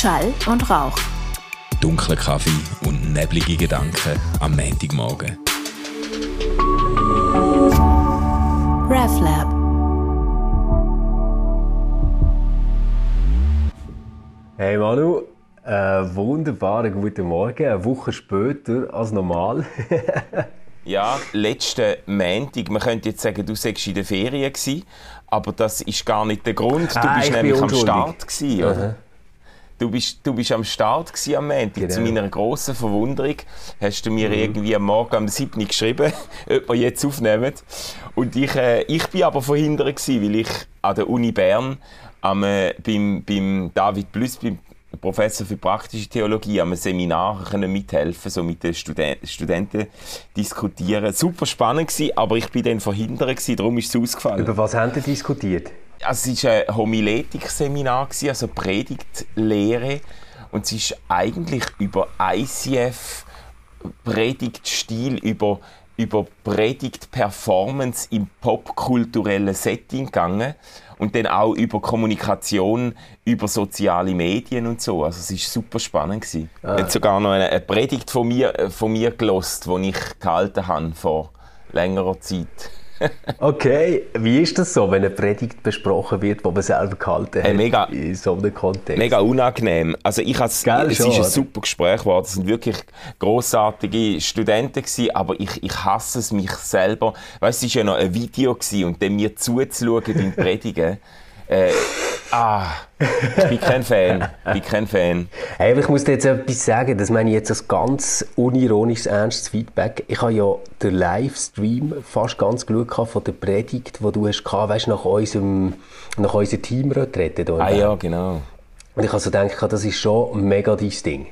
Schall und Rauch. Dunkler Kaffee und neblige Gedanken am Montagmorgen. RevLab. Hey Manu, äh, wunderbaren guten Morgen, eine Woche später als normal. Ja, letzten Montag, man könnte jetzt sagen, du sagst in der Ferien gewesen, aber das ist gar nicht der Grund. Du Ah, bist nämlich am. Start gewesen, oder? Du bist, du bist am Start gewesen am Montag. Genau. Mhm. Zu meiner grossen Verwunderung hast du mir irgendwie am Morgen am 7. geschrieben, ob wir jetzt aufnehmen. Und ich, äh, ich bin aber verhindert gewesen, weil ich an der Uni Bern am, äh, beim, beim David Plüss, beim Professor für praktische Theologie, am Seminar können mithelfen, so mit den Studen Studenten diskutieren. Super spannend gewesen, aber ich bin dann verhindert gewesen, darum ist es ausgefallen. Über was haben ihr diskutiert? Also es war ein Homiletik-Seminar, also Predigtlehre. Und es ist eigentlich über ICF Predigtstil, über, über Predigt-Performance im popkulturellen Setting gegangen. Und dann auch über Kommunikation, über soziale Medien und so. Also es war super spannend. Gewesen. Ich habe sogar noch eine, eine Predigt von mir, äh, von mir gelost, die ich gehalten habe vor längerer Zeit. Okay, wie ist das so, wenn eine Predigt besprochen wird, die man selber gehalten hat? Hey, mega. In so einem Kontext. Mega unangenehm. Also ich has, Gell, es schon, ist ein super Gespräch geworden. Es sind wirklich großartige Studenten gewesen, aber ich, ich hasse es mich selber. Weißt, es war ja noch ein Video gewesen, und dann mir zuzuschauen beim Predigen. Äh, ah, ich bin kein Fan. Ich bin kein Fan. Hey, aber ich muss dir jetzt etwas sagen, das meine ich jetzt als ganz unironisches, ernstes Feedback. Ich habe ja den Livestream fast ganz gehabt von der Predigt, die du hast gehabt, weißt, nach unserem, nach unserem Teamretrette Ah ja, genau. Und ich habe so gedacht, das ist schon mega dein Ding.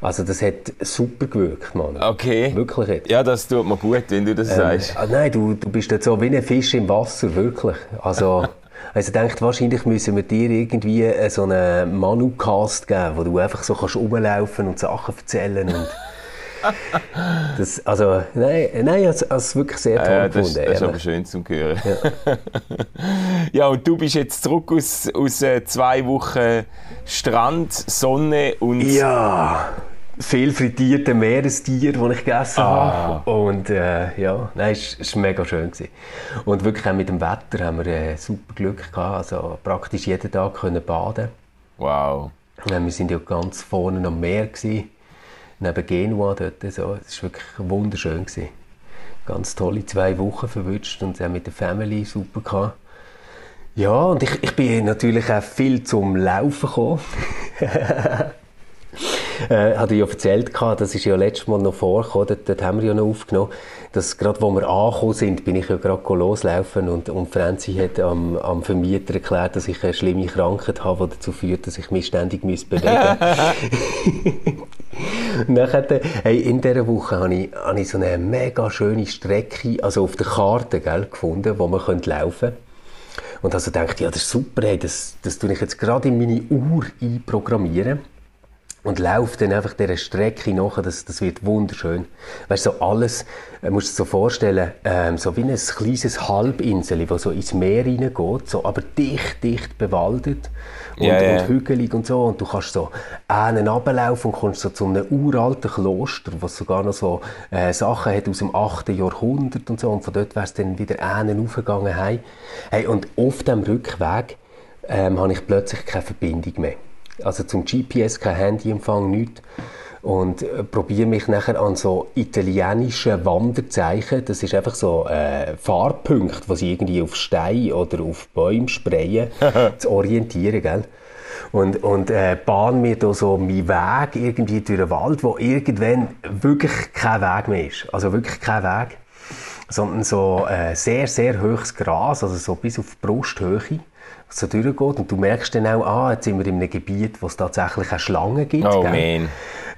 Also das hat super gewirkt, Mann. Okay. Wirklich jetzt. Ja, das tut mir gut, wenn du das sagst. Ah, nein, du, du bist jetzt so wie ein Fisch im Wasser, wirklich. Also, also ich denke, wahrscheinlich müssen wir dir irgendwie äh, so einen Manu-Cast geben, wo du einfach so kannst rumlaufen und Sachen erzählen und das, also, nein, nein, also, also wirklich sehr toll Ja, das, gefunden. das ist aber schön zum Hören. Ja. und du bist jetzt zurück aus, aus äh, zwei Wochen Strand, Sonne und Ja, viel frittierte Meerestier, die ich gegessen Ah. habe. Und äh, ja, nein, es es war mega schön. Gewesen. Und wirklich auch mit dem Wetter haben wir äh, super Glück gehabt. Also praktisch jeden Tag können baden. wow. Ja, wir sind ja ganz vorne am Meer gewesen, neben Genua dort. So. Es war wirklich wunderschön. Gewesen. Ganz tolle zwei Wochen verwünscht und auch mit der Family super gehabt. Ja, und ich, ich bin natürlich auch viel zum Laufen gekommen. äh, hatte ich ja erzählt, das ist ja letztes Mal noch vorgekommen, dort, dort haben wir ja noch aufgenommen, dass gerade wo wir angekommen sind, bin ich ja gerade loslaufen und, und Franzi hat am, am Vermieter erklärt, dass ich eine schlimme Krankheit habe, die dazu führt, dass ich mich ständig muss bewegen Und dann hey, in dieser Woche habe ich, habe ich so eine mega schöne Strecke, also auf der Karte, gell, gefunden, wo man könnte laufen könnte. Und also dachte ich, ja, das ist super, hey, das, das tue ich jetzt gerade in meine Uhr einprogrammieren. Und laufe dann einfach dieser Strecke nach, das, das wird wunderschön. Weißt du, so alles, äh, musst du dir so vorstellen, ähm, so wie ein kleines Halbinsel, das so ins Meer reingeht, so, aber dicht, dicht bewaldet und, Ja, ja. und hügelig und so. Und du kannst so einen runterlaufen und kommst so zu einem uralten Kloster, was sogar noch so äh, Sachen hat aus dem 8. Jahrhundert und so. Und von dort wär's dann wieder einen aufgegangen. Hey, und auf dem Rückweg ähm, habe ich plötzlich keine Verbindung mehr. Also zum GPS, kein Handyempfang, nichts. Und äh, probiere mich nachher an so italienischen Wanderzeichen, das ist einfach so äh, Farbpunkte, die sie irgendwie auf Steine oder auf Bäume sprayen, zu orientieren, gell? Und, und äh, bahn mir da so meinen Weg irgendwie durch den Wald, wo irgendwann wirklich kein Weg mehr ist. Also wirklich kein Weg sondern so äh, sehr, sehr hohes Gras, also so bis auf die Brusthöhe, was so durchgeht. Und du merkst dann auch, ah, jetzt sind wir in einem Gebiet, wo es tatsächlich auch Schlangen gibt. Oh man.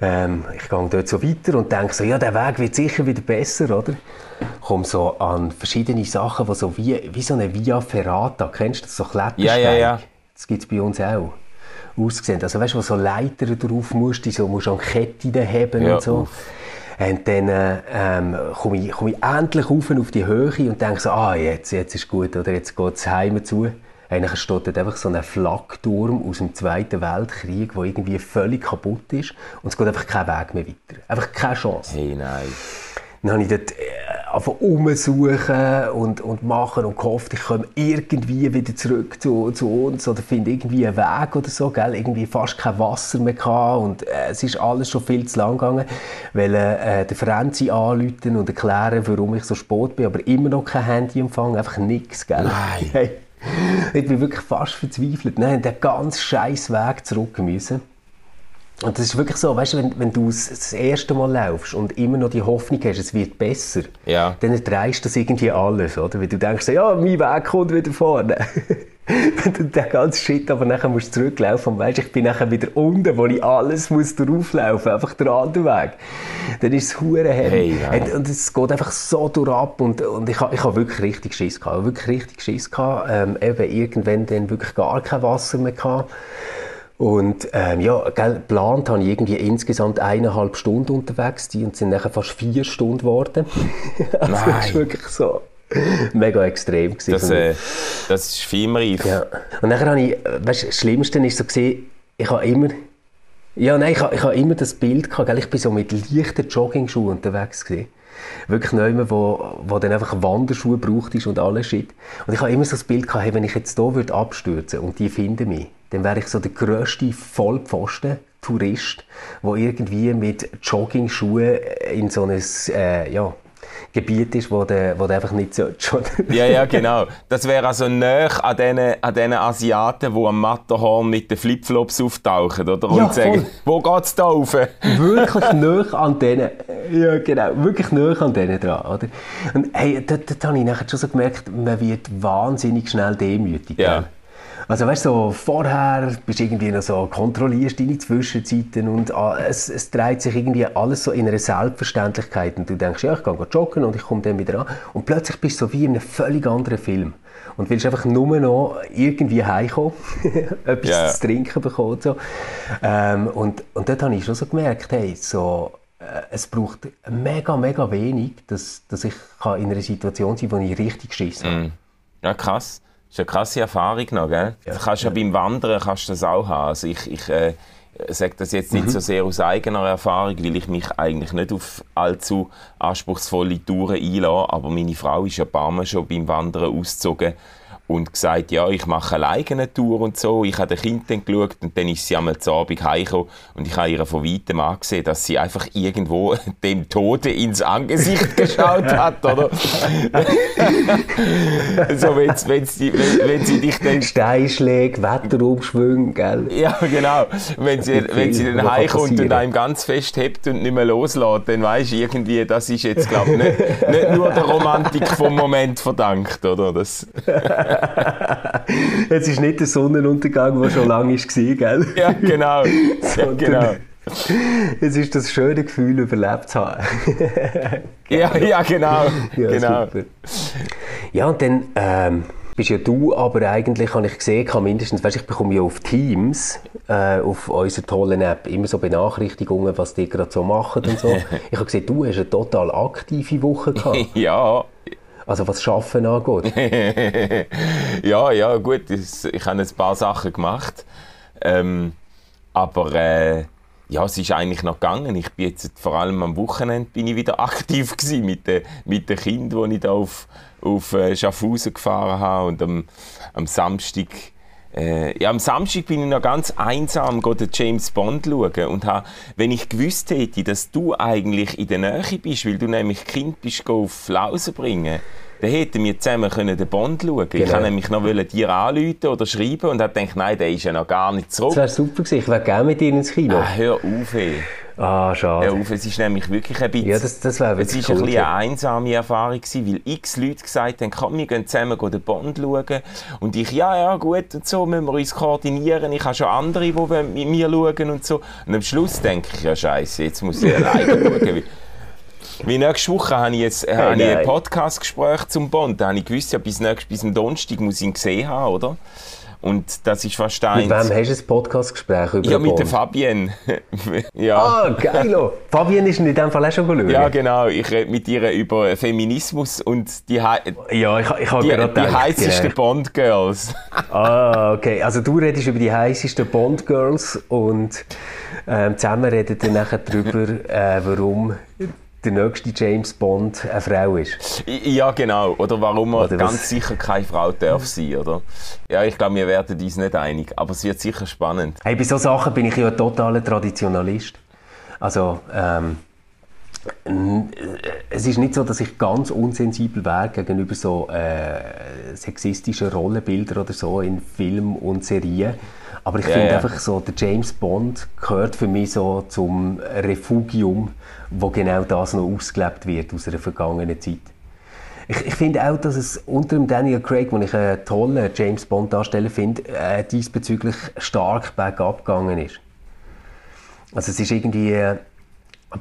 Ähm, ich gehe dort so weiter und denke so, ja, der Weg wird sicher wieder besser, oder? Komme so an verschiedene Sachen, die so wie, wie so eine Via Ferrata, kennst du das, so Klettersteig? Ja, ja, ja. Das gibt es bei uns auch. Ausgesehen. Also weißt du, wo so Leitern drauf musst, die so musst an Ketten haben Ja, und so. Und dann äh, ähm, komme ich, komm ich endlich rauf auf die Höhe und denke so, ah, jetzt, jetzt ist gut, oder jetzt geht es heim zu. Eigentlich steht dort einfach so ein Flakturm aus dem Zweiten Weltkrieg, der irgendwie völlig kaputt ist und es geht einfach kein Weg mehr weiter. Einfach keine Chance. Hey, nein. Dann habe ich dort äh, einfach umsuchen und, und machen und gehofft, ich komme irgendwie wieder zurück zu, zu uns oder finde irgendwie einen Weg oder so, gell? Irgendwie fast kein Wasser mehr gehabt und äh, es ist alles schon viel zu lang gegangen, weil äh, der Franzi anrufen und erklären, warum ich so spät bin, aber immer noch kein Handyempfang, einfach nichts, gell? Nein. Hey, ich bin wirklich fast verzweifelt. Nein, den ganz scheiß Weg zurück müssen. Und das ist wirklich so, weißt du, wenn, wenn du das erste Mal laufst und immer noch die Hoffnung hast, es wird besser, Ja. dann dreist das irgendwie alles, oder? Weil du denkst, ja, mein Weg kommt wieder vorne. Wenn du den ganzen Shit aber nachher musst du zurücklaufen und weißt, ich bin nachher wieder unten, wo ich alles muss drauflaufen, einfach der andere Weg. Dann ist es hure. Hey, nein. und, es geht einfach so durchab und, und ich habe ich ha wirklich richtig Schiss gehabt, Ich hab wirklich richtig Schiss gehabt, ähm, eben irgendwann dann wirklich gar kein Wasser mehr gehabt. Und ähm, ja, gell, geplant habe ich irgendwie insgesamt eineinhalb Stunden unterwegs die und sind nachher fast vier Stunden geworden. also das Nein. ist wirklich so mega extrem gewesen. Das, äh, das ist filmreif. Ja. Und nachher habe ich, weißt, du, das Schlimmste ist so gesehen, ich habe immer, ja nein, ich habe, ich habe immer das Bild gehabt, gell? ich bin so mit leichten Jogging-Schuhen unterwegs gewesen. Wirklich nicht wo, wo dann einfach Wanderschuhe braucht ist und alles Shit. Und ich habe immer so das Bild gehabt, hey, wenn ich jetzt hier würde abstürzen und die finden mich, dann wäre ich so der grösste Vollpfosten. Tourist, der irgendwie mit Jogging-Schuhen in so ein äh, ja, Gebiet ist, wo der, wo der einfach nicht oder? Ja, ja, genau. Das wäre also näher an diesen, an diesen Asiaten, die am Matterhorn mit den Flipflops auftauchen, oder? Und Ja, sagen, voll. wo geht's da rauf? wirklich nah an denen. Ja, genau. Wirklich nah an denen dran, oder? Und hey, dort, dort habe ich nachher schon so gemerkt, man wird wahnsinnig schnell demütig. Ja. gell? Also weißt du, so, vorher bist du irgendwie noch so, kontrollierst deine Zwischenzeiten und ah, es, es dreht sich irgendwie alles so in einer Selbstverständlichkeit und du denkst, ja, ich gehe joggen und ich komme dann wieder an und plötzlich bist du so wie in einem völlig anderen Film und willst einfach nur noch irgendwie heimkommen, etwas ja. zu trinken bekommen und so. Ähm, und, und dort habe ich schon so gemerkt, hey, so, äh, es braucht mega, mega wenig, dass, dass ich kann in einer Situation sein kann, wo ich richtig Schiss habe. Ja, krass. Das ist eine krasse Erfahrung noch, gell? Ja. Kannst ja beim Wandern kannst du das auch haben. Also ich, ich äh, sage das jetzt Mhm. nicht so sehr aus eigener Erfahrung, weil ich mich eigentlich nicht auf allzu anspruchsvolle Touren einlasse, aber meine Frau ist ja ein paar Mal schon beim Wandern ausgezogen und gesagt, ja, ich mache eine Tour und so. Ich habe den Kind dann geschaut und dann ist sie einmal zu Abend heimgekommen und ich habe ihr von weitem angesehen, dass sie einfach irgendwo dem Tode ins Angesicht geschaut hat, oder? so, wenn, wenn, sie, wenn, wenn sie dich dann Steinschläge, Wetterumschwünge, gell? ja, genau. Wenn sie, wenn sie dann heimkommt und einem ganz fest hebt und nicht mehr loslässt, dann weisst du irgendwie, das ist jetzt, glaube ich, nicht, nicht nur der Romantik vom Moment verdankt, oder? Das, Es ist nicht der Sonnenuntergang, der schon lange war, gell? ja, genau. Ja, genau. Es ist das schöne Gefühl, überlebt zu haben. Ja, ja, genau. Ja, genau. super. Ja, und dann ähm, bist ja du aber eigentlich, habe ich gesehen, kann mindestens, weißt, ich bekomme ja auf Teams, äh, auf unserer tollen App, immer so Benachrichtigungen, was die gerade so machen und so. Ich habe gesehen, du hast eine total aktive Woche gehabt. Ja, Also was Schaffen angeht. ja, ja, gut, ich habe ein paar Sachen gemacht. Ähm, aber äh, ja, es ist eigentlich noch gegangen. Ich bin jetzt vor allem am Wochenende bin ich wieder aktiv gewesen mit den mit den Kindern, die ich da auf auf äh, Schaffhausen gefahren habe und am, am Samstag äh, ja, am Samstag bin ich noch ganz einsam den James Bond schauen und ha, wenn ich gewusst hätte, dass du eigentlich in der Nähe bist, weil du nämlich Kind bist, auf Flausen bringen, dann hätten wir zusammen können den Bond schauen. Ich Genau. wollte nämlich noch wollen dir anrufen oder schreiben und habe gedacht, nein, der ist ja noch gar nicht Das zurück. wäre super gewesen. Ich wäre gerne mit dir ins Kino. Ah, hör auf, ey. Ah, schade. Auf, es ist nämlich wirklich ein bisschen... Ja, das, das wäre Es wirklich war ein cool bisschen eine einsame Erfahrung, gewesen, weil x Leute gesagt haben, komm, wir gehen zusammen den Bond schauen. Und ich, ja, ja, gut, und so, müssen wir uns koordinieren. Ich habe schon andere, die mit mir schauen und so. Und am Schluss denke ich, ja, scheiße, jetzt muss ich alleine schauen. Wie- nächste Woche habe ich, jetzt, äh, habe ich ein. Podcastgespräch zum Bond. Da habe ich gewusst, ja, bis, nächst, bis am Donnerstag muss ich ihn gesehen haben, oder? Und das ist fast eins. Mit wem hast du ein Podcastgespräch über Ja, mit der Fabienne. ja. Ah, geil. Fabienne ist in dem Fall auch schon schauen. Ja, genau. Ich rede mit ihr über Feminismus und die, ja, ich, ich habe gerade die heißesten. Bond-Girls. ah, okay. Also du redest über die heißesten Bond-Girls und ähm, zusammen redet ihr nachher darüber, äh, warum der nächste James Bond eine Frau ist. Ja, genau. Oder warum er oder ganz was? sicher keine Frau darf sein, oder? Ja, ich glaube, wir werden uns nicht einig, aber es wird sicher spannend. Hey, bei solchen Sachen bin ich ja ein totaler Traditionalist. Also, ähm, es ist nicht so, dass ich ganz unsensibel wäre gegenüber so äh, sexistischen Rollenbildern oder so in Film und Serien. Aber ich ja, finde ja. einfach so, der James Bond gehört für mich so zum Refugium, wo genau das noch ausgelebt wird aus einer vergangenen Zeit. Ich, ich finde auch, dass es unter dem Daniel Craig, den ich einen tollen James Bond Darsteller finde, äh, diesbezüglich stark bergab gegangen ist. Also es ist irgendwie... Äh,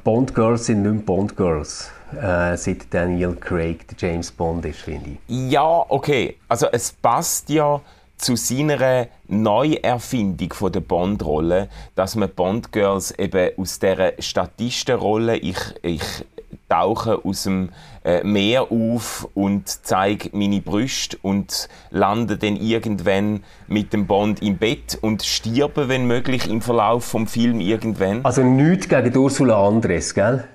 Bond Girls sind nicht mehr Bond Girls, äh, seit Daniel Craig der James Bond ist, finde ich. Ja, okay. Also es passt ja zu seiner Neuerfindung von der Bond-Rolle, dass man Bond-Girls eben aus dieser Statistenrolle, ich, ich tauche aus dem äh, Meer auf und zeige meine Brüste und lande dann irgendwann mit dem Bond im Bett und stirbe, wenn möglich, im Verlauf vom Film irgendwann. Also nichts gegen Ursula Andres, gell?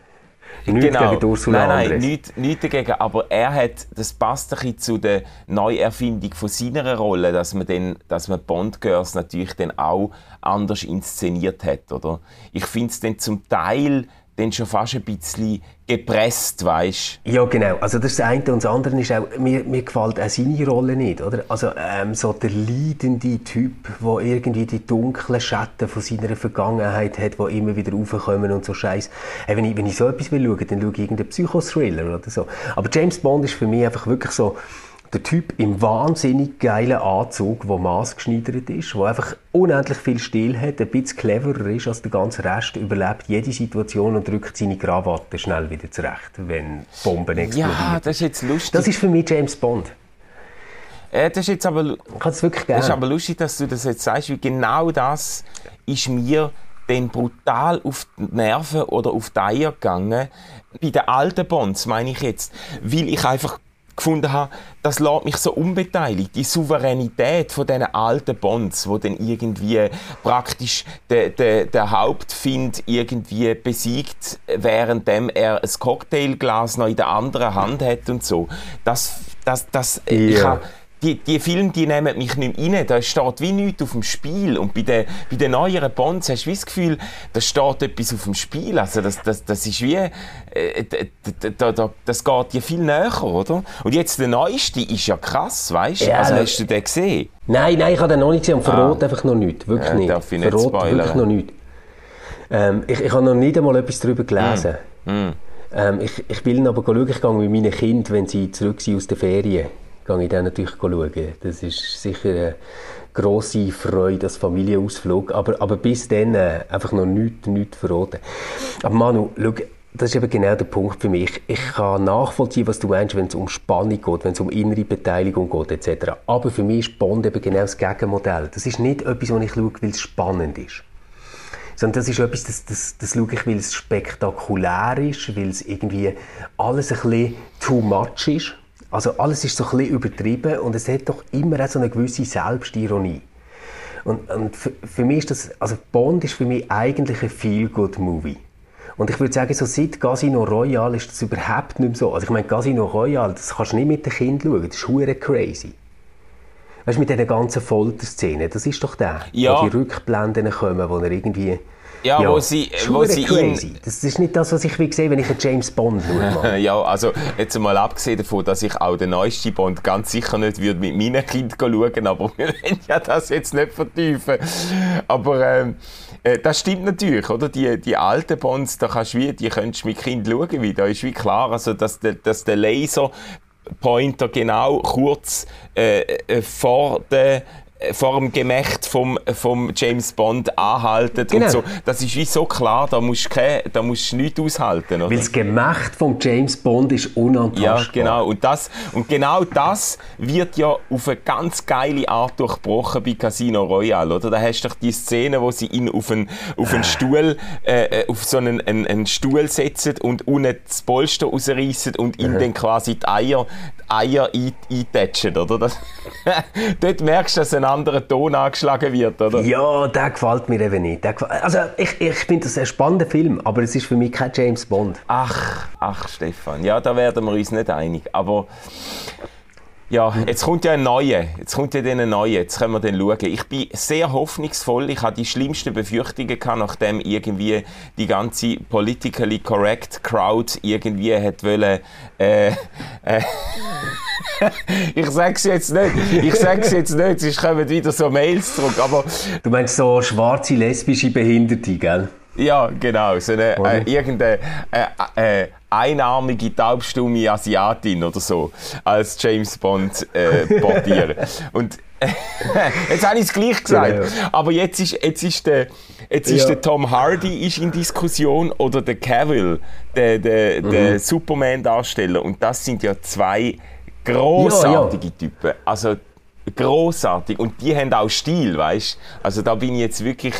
Nichts genau. gegen Ursula Nein, nein, nichts, nichts dagegen. Aber er hat, das passt ein bisschen zu der Neuerfindung von seiner Rolle, dass man, dann, dass man Bond Girls natürlich dann auch anders inszeniert hat, oder? Ich finde es dann zum Teil dann schon fast ein bisschen gepresst, weißt Ja, genau. Also das eine und das andere ist auch, mir, mir gefällt auch seine Rolle nicht, oder? Also ähm, so der leidende Typ, der irgendwie die dunklen Schatten von seiner Vergangenheit hat, die immer wieder raufkommen und so Scheiß. Hey, wenn, ich, wenn ich so etwas will schauen, dann schaue ich irgendeinen Psychothriller oder so. Aber James Bond ist für mich einfach wirklich so der Typ im wahnsinnig geilen Anzug, der maßgeschneidert ist, der einfach unendlich viel Stil hat, ein bisschen cleverer ist als der ganze Rest, überlebt jede Situation und drückt seine Krawatte schnell wieder zurecht, wenn Bomben explodieren. Ja, das ist jetzt lustig. Das ist für mich James Bond. Äh, das ist jetzt aber, ich wirklich. Das ist aber lustig, dass du das jetzt sagst, weil genau das ist mir dann brutal auf die Nerven oder auf die Eier gegangen. Bei den alten Bonds meine ich jetzt, weil ich einfach gefunden habe, das lässt mich so unbeteiligt. Die Souveränität von diesen alten Bonds, wo dann irgendwie praktisch der, der, der Hauptfind irgendwie besiegt, währenddem er ein Cocktailglas noch in der anderen Hand hat und so. Das, das, das, yeah. ich habe die, die Filme die nehmen mich nicht mehr rein. Da steht wie nichts auf dem Spiel. Und bei den, bei den neueren Bonds hast du wie das Gefühl, da steht etwas auf dem Spiel. Also das, das, das ist wie, äh, da, da, das geht dir viel näher, oder? Und jetzt der neueste ist ja krass, weißt du? Ja, also hast du den gesehen? Nein, nein, ich habe den noch nicht gesehen und verrot ah. einfach noch nicht. Wirklich ja, nicht. Darf ich nicht verrot wirklich noch nicht. Ähm, ich, ich habe noch nicht einmal etwas darüber gelesen. Mm. Mm. Ähm, ich, ich will aber schauen, ich gehe mit meinen Kindern, wenn sie zurück sind aus den Ferien gehe ich dann natürlich schauen. Das ist sicher eine grosse Freude als Familienausflug. Aber, aber bis dann äh, einfach noch nichts, nichts verraten. Aber Manu, schau, das ist eben genau der Punkt für mich. Ich kann nachvollziehen, was du meinst, wenn es um Spannung geht, wenn es um innere Beteiligung geht, etc. Aber für mich ist Bond eben genau das Gegenmodell. Das ist nicht etwas, was ich schaue, weil es spannend ist. Sondern das ist etwas, das, das, das schaue ich, weil es spektakulär ist, weil es irgendwie alles ein bisschen too much ist. Also alles ist so ein bisschen übertrieben und es hat doch immer auch so eine gewisse Selbstironie. Und, und für, für, mich ist das, also Bond ist für mich eigentlich ein Feel-Good-Movie. Und ich würde sagen, so seit Casino Royale ist das überhaupt nicht mehr so. Also ich meine, Casino Royale, das kannst du nicht mit den Kindern schauen, das ist hure crazy. Weißt du, mit diesen ganzen Folterszenen, das ist doch der, ja. wo die Rückblenden kommen, wo er irgendwie ja, ja, wo sie, wo sie crazy. Ihn... Das ist nicht das, was ich sehe, wenn ich einen James Bond schaue. ja, also jetzt mal abgesehen davon, dass ich auch den neuesten Bond ganz sicher nicht würde mit meinen Kindern schauen, aber wir wollen ja das jetzt nicht vertiefen. Aber ähm, äh, das stimmt natürlich, oder? Die, die alten Bonds, da kannst du wie, die könntest du mit Kind schauen, wie, da ist wie klar, also, dass, der, dass der Laser Pointer genau kurz äh, äh vor der äh, vor dem Gemächt vom, vom James Bond anhalten Genau. und so. Das ist wie so klar, da musst du, kein- da musst du nichts aushalten. Oder? Weil das Gemächt von James Bond ist unantastbar. Ja, genau. Und, das, und genau das wird ja auf eine ganz geile Art durchbrochen bei Casino Royale, oder? Da hast du doch die Szene, wo sie ihn auf einen, auf einen Stuhl, äh, äh, auf so einen, einen, einen Stuhl setzen und unten das Polster rausreißen und ihm dann quasi die Eier, die Eier ein, eintatschen, oder? Das, dort merkst du, dass ein anderer Ton angeschlagen wird, oder? Ja, der gefällt mir eben nicht. Also ich, ich finde das ein spannender Film, aber es ist für mich kein James Bond. Ach, ach, Stefan, ja, da werden wir uns nicht einig. Aber ja, jetzt kommt ja ein neuer. Jetzt kommt ja dann ein neuer. Jetzt können wir den schauen. Ich bin sehr hoffnungsvoll. Ich hatte die schlimmsten Befürchtungen gehabt, nachdem irgendwie die ganze politically correct Crowd irgendwie hat wollen, äh, äh, ich sag's jetzt nicht. Ich sag's jetzt nicht, sonst kommen wieder so Mails zurück. Aber Du meinst so schwarze lesbische Behinderte, gell? Ja, genau. So eine, äh, irgendeine äh, äh, einarmige, taubstumme Asiatin oder so als James Bond äh, portieren. Und jetzt habe ich es gleich gesagt. Genau. Aber jetzt ist, jetzt ist, der, jetzt ist Ja. der Tom Hardy ist in Diskussion oder der Cavill, der, der, Mhm. der Superman-Darsteller. Und das sind ja zwei großartige Typen. Also großartig. Und die haben auch Stil, weißt Also da bin ich jetzt wirklich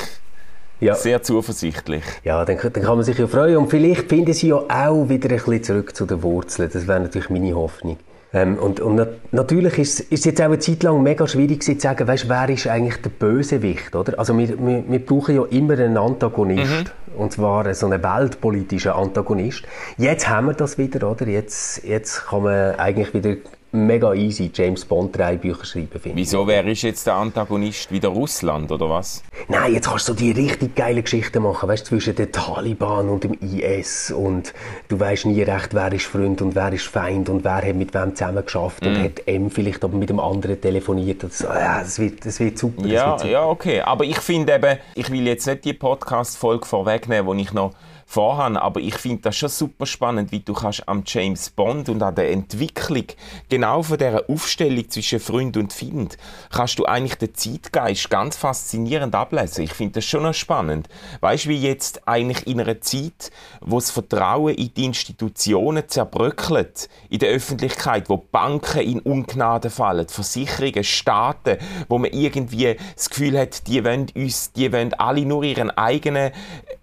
Ja. sehr zuversichtlich. Ja, dann, dann kann man sich ja freuen. Und vielleicht finden sie ja auch wieder ein bisschen zurück zu den Wurzeln. Das wäre natürlich meine Hoffnung. Ähm, und und nat natürlich ist es jetzt auch eine Zeit lang mega schwierig zu sagen, weißt, wer ist eigentlich der Bösewicht, oder? Also wir, wir, wir brauchen ja immer einen Antagonist. Und zwar so einen weltpolitischen Antagonist. Jetzt haben wir das wieder, oder? Jetzt, jetzt kann man eigentlich wieder mega easy James Bond drei Bücher schreiben, finde. Wieso, wer ist jetzt der Antagonist? Wieder Russland, oder was? Nein, jetzt kannst du die richtig geile Geschichten machen, weißt du, zwischen den Taliban und dem IS und du weißt nie recht, wer ist Freund und wer ist Feind und wer hat mit wem zusammen geschafft Mhm. und hat M vielleicht aber mit dem anderen telefoniert. Und so. ja, das, wird, das wird super. das Ja, wird super. ja, okay. Aber ich finde eben, ich will jetzt nicht die Podcast-Folge vorwegnehmen, die ich noch vorhabe, aber ich finde das schon super spannend, wie du kannst am James Bond und an der Entwicklung genau von dieser Aufstellung zwischen Freund und Find, kannst du eigentlich den Zeitgeist ganz faszinierend ablesen. Ich finde das schon noch spannend. Weißt du, wie jetzt eigentlich in einer Zeit, wo das Vertrauen in die Institutionen zerbröckelt, in der Öffentlichkeit, wo Banken in Ungnade fallen, Versicherungen, Staaten, wo man irgendwie das Gefühl hat, die wollen uns, die wollen alle nur ihren eigenen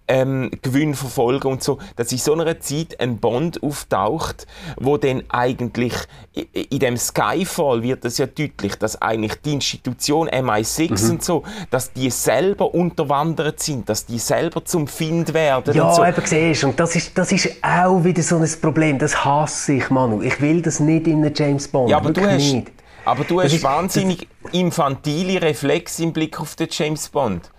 ähm, Gewinn verfolgen und so, dass in so einer Zeit ein Bond auftaucht, wo dann eigentlich in dem Skyfall wird es ja deutlich, dass eigentlich die Institution MI6 und so, dass die selber unterwandert sind, dass die selber zum Find werden Ja, und so. eben siehst du, und das ist, das ist auch wieder so ein Problem, das hasse ich, Manu. Ich will das nicht in einem James Bond, Ja, aber du hast, nicht. aber du hast ist- wahnsinnig infantile Reflex im Blick auf den James Bond.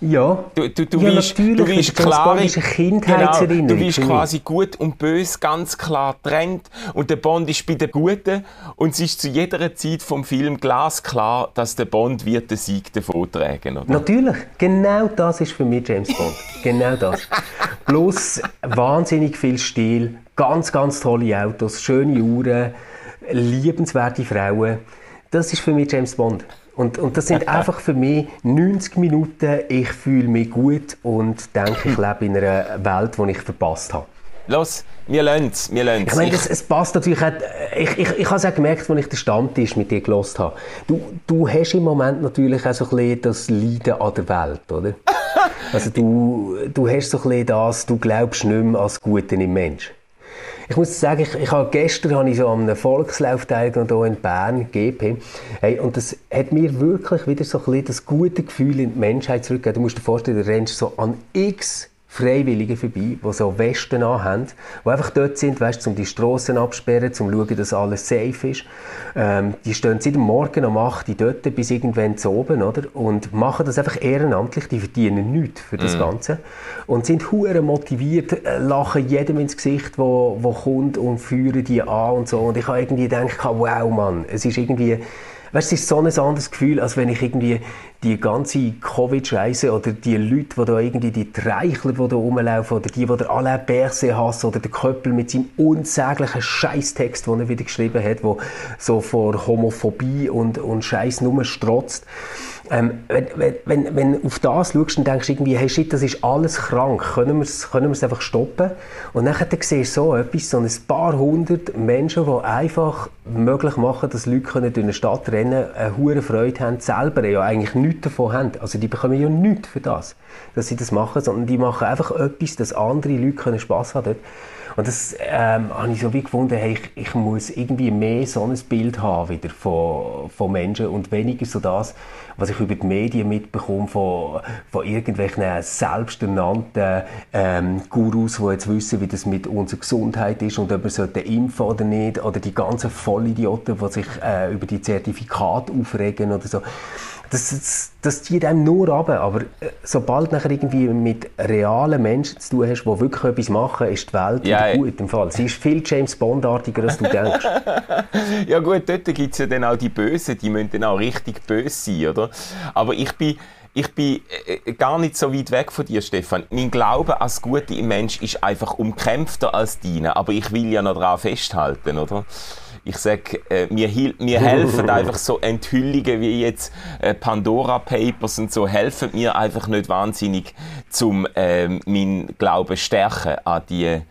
Ja, Du, du, du ja natürlich, du James klare, Bond ist eine Kindheitserinnerung genau, du mich. quasi gut und böse ganz klar trennt und der Bond ist bei den Guten und es ist zu jeder Zeit vom Film glasklar, dass der Bond wird den Sieg davontragen oder? Natürlich, genau das ist für mich James Bond. Genau das. Plus wahnsinnig viel Stil, ganz, ganz tolle Autos, schöne Uhren, liebenswerte Frauen. Das ist für mich James Bond. Und, und das sind einfach für mich 90 Minuten, ich fühle mich gut und denke, ich lebe in einer Welt, die ich verpasst habe. Los, wir lassen es, wir lassen Ich meine, es, es passt natürlich auch, ich, ich, ich habe es auch gemerkt, als ich den Stammtisch mit dir gelost habe. Du, du hast im Moment natürlich auch so ein bisschen das Leiden an der Welt, oder? Also du, du hast so ein bisschen das, du glaubst nicht mehr als Gute im Mensch. Ich muss sagen, ich, ich habe, gestern habe ich so an einem Volkslauf teilgenommen, hier in Bern, GP. Hey, und das hat mir wirklich wieder so ein bisschen das gute Gefühl in die Menschheit zurückgegeben. Du musst dir vorstellen, du rennst so an x Freiwillige vorbei, die so Westen anhaben, die einfach dort sind, weißt, um die Strassen absperren, um zu schauen, dass alles safe ist. Ähm, die stehen seit dem Morgen um 8 Uhr dort bis irgendwann zu oben, oder? Und machen das einfach ehrenamtlich, die verdienen nichts für das Ganze. Und sind hure motiviert, äh, lachen jedem ins Gesicht, wo, wo kommt und führen die an und so. Und ich habe irgendwie gedacht, wow, Mann, es ist irgendwie, weißt, es ist so ein anderes Gefühl, als wenn ich irgendwie die ganze Covid-Scheiße oder die Leute, die da irgendwie die Treichler, die da rumlaufen, oder die, die der Alain Berset hassen, oder der Köppel mit seinem unsäglichen Scheißtext, den er wieder geschrieben hat, wo so vor Homophobie und, und Scheiß nur strotzt. Ähm, wenn, wenn, wenn, du auf das schaust und denkst irgendwie, hey shit, das ist alles krank, können wir es können einfach stoppen? Und dann siehst du so etwas, so ein paar hundert Menschen, die einfach möglich machen, dass Leute können durch eine Stadt rennen eine hohe Freude haben, selber ja eigentlich nichts davon haben. Also die bekommen ja nichts für das, dass sie das machen, sondern die machen einfach etwas, dass andere Leute können Spass haben dort. Und das ähm, habe ich so wie gefunden, hey, ich, ich, muss irgendwie mehr so ein Bild haben wieder von, von Menschen und weniger so das, was ich über die Medien mitbekomme von, von irgendwelchen selbsternannten ähm, Gurus, die jetzt wissen, wie das mit unserer Gesundheit ist und ob wir sollten impfen oder nicht, oder die ganzen Vollidioten, die sich äh, über die Zertifikate aufregen oder so das, das, das zieht einem nur ab. Aber äh, sobald du irgendwie mit realen Menschen zu tun hast, die wirklich etwas machen, ist die Welt ja, gut im Fall. Sie ist viel James Bondartiger, als du denkst. ja gut, dort gibt es ja dann auch die Bösen, die müssen dann auch richtig böse sein, oder? Aber ich bin ich bin äh, äh, gar nicht so weit weg von dir, Stefan. Mein Glaube als Gute im Mensch ist einfach umkämpfter als deine, aber ich will ja noch daran festhalten, oder? Ich sage, äh, mir, mir helfen einfach so Enthüllungen wie jetzt äh, Pandora Papers und so, helfen mir einfach nicht wahnsinnig, zum äh, meinen Glauben stärken an die äh,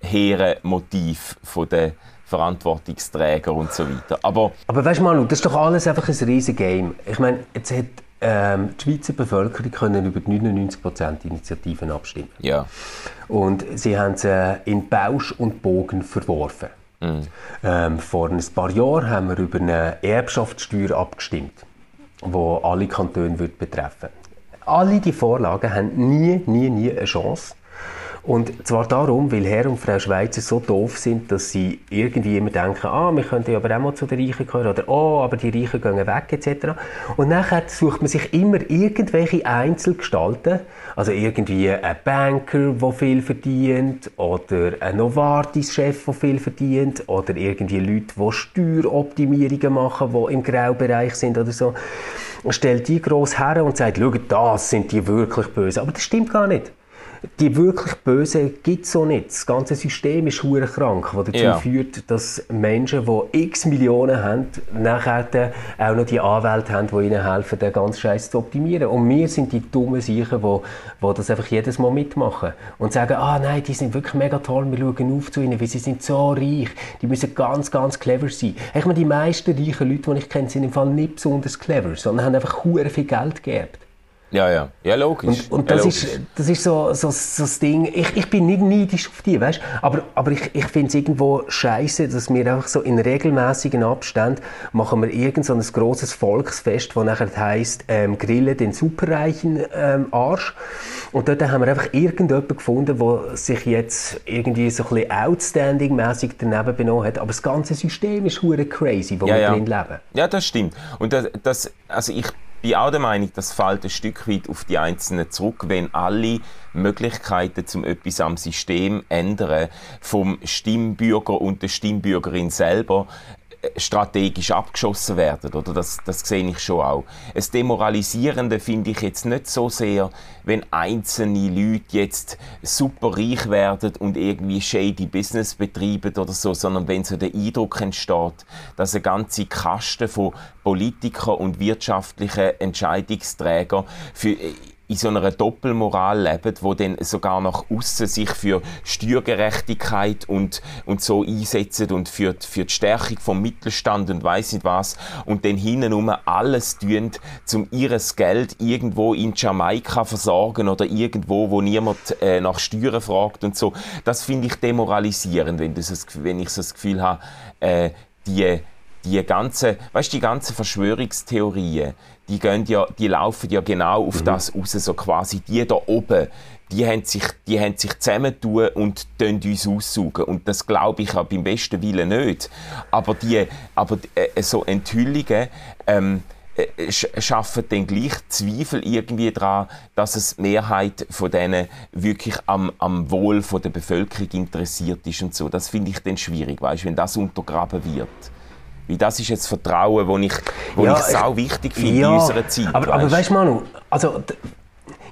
hehren Motiv von der Verantwortungsträger und so weiter. Aber, Aber weißt du, Manu, das ist doch alles einfach ein riesiges Game. Ich meine, jetzt hat ähm, die Schweizer Bevölkerung können über 99% Initiativen abstimmen. Ja. Und sie haben sie in Bausch und Bogen verworfen. Mhm. Ähm, vor ein paar Jahren haben wir über eine Erbschaftssteuer abgestimmt, die alle Kantone wird betreffen. Alle die Vorlagen haben nie, nie, nie eine Chance. Und zwar darum, weil Herr und Frau Schweizer so doof sind, dass sie irgendwie immer denken, ah, wir könnten aber auch mal zu den Reichen gehören oder oh, aber die Reichen gehen weg etc. Und nachher sucht man sich immer irgendwelche Einzelgestalten, also irgendwie ein Banker, der viel verdient oder ein Novartis-Chef, der viel verdient oder irgendwie Leute, die Steueroptimierungen machen, die im Graubereich sind oder so. Und stellt die gross her und sagt, schau, das sind die wirklich böse. Aber das stimmt gar nicht die wirklich Bösen gibt es so nicht. Das ganze System ist hure krank, was dazu ja. führt, dass Menschen, die x Millionen haben, nachher auch noch die Anwälte haben, die ihnen helfen, den ganzen Scheiß zu optimieren. Und wir sind die dummen Sicher, die, die das einfach jedes Mal mitmachen und sagen, ah nein, die sind wirklich mega toll, wir schauen auf zu ihnen, weil sie sind so reich, die müssen ganz, ganz clever sein. Ich meine, die meisten reichen Leute, die ich kenne, sind im Fall nicht besonders clever, sondern haben einfach hure viel Geld geerbt. Ja, ja. Ja, logisch. Und, und das, ja, logisch. Ist, das ist so, so, so das Ding. Ich, ich bin nicht neidisch auf die, weißt Aber, aber ich, ich finde es irgendwo scheiße, dass wir einfach so in regelmäßigen Abständen machen wir irgend so ein grosses Volksfest, das nachher heisst, ähm, Grille den superreichen ähm, Arsch. Und dort haben wir einfach irgendjemanden gefunden, der sich jetzt irgendwie so ein bisschen outstanding-mäßig daneben benommen hat. Aber das ganze System ist hure crazy, wo ja, wir ja. drin leben. Ja, das stimmt. Und das, das also ich bin auch der Meinung, das fällt ein Stück weit auf die Einzelnen zurück, wenn alle Möglichkeiten zum etwas am System ändern, vom Stimmbürger und der Stimmbürgerin selber strategisch abgeschossen werden. Oder? Das, das sehe ich schon auch. Das Demoralisierende finde ich jetzt nicht so sehr, wenn einzelne Leute jetzt super reich werden und irgendwie shady Business betreiben oder so, sondern wenn so der Eindruck entsteht, dass eine ganze Kaste von Politikern und wirtschaftlichen Entscheidungsträgern für in so einer Doppelmoral leben, wo dann sogar nach außen sich für Steuergerechtigkeit und, und so einsetzen und für, für die Stärkung vom Mittelstand und weiß nicht was und dann hinten alles tun, um ihres Geld irgendwo in Jamaika versorgen oder irgendwo, wo niemand äh, nach Steuern fragt und so. Das finde ich demoralisierend, wenn, das, wenn ich so das Gefühl habe, äh, die die ganze, weißt, die ganzen Verschwörungstheorien, die, gehen ja, die laufen ja genau auf mhm. das raus, so quasi die da oben, die haben sich, die haben sich zusammentun und uns aussaugen. Und das glaube ich auch beim besten Willen nicht. Aber, die, aber äh, so Enthüllungen ähm, äh, schaffen dann gleich Zweifel irgendwie daran, dass es die Mehrheit von denen wirklich am, am Wohl von der Bevölkerung interessiert ist und so. Das finde ich dann schwierig, weißt, wenn das untergraben wird. Weil das ist jetzt Vertrauen, das ich, wo ja, ich sau wichtig finde ja, in unserer Zeit. Aber, weißt. aber weißt du, Manu, also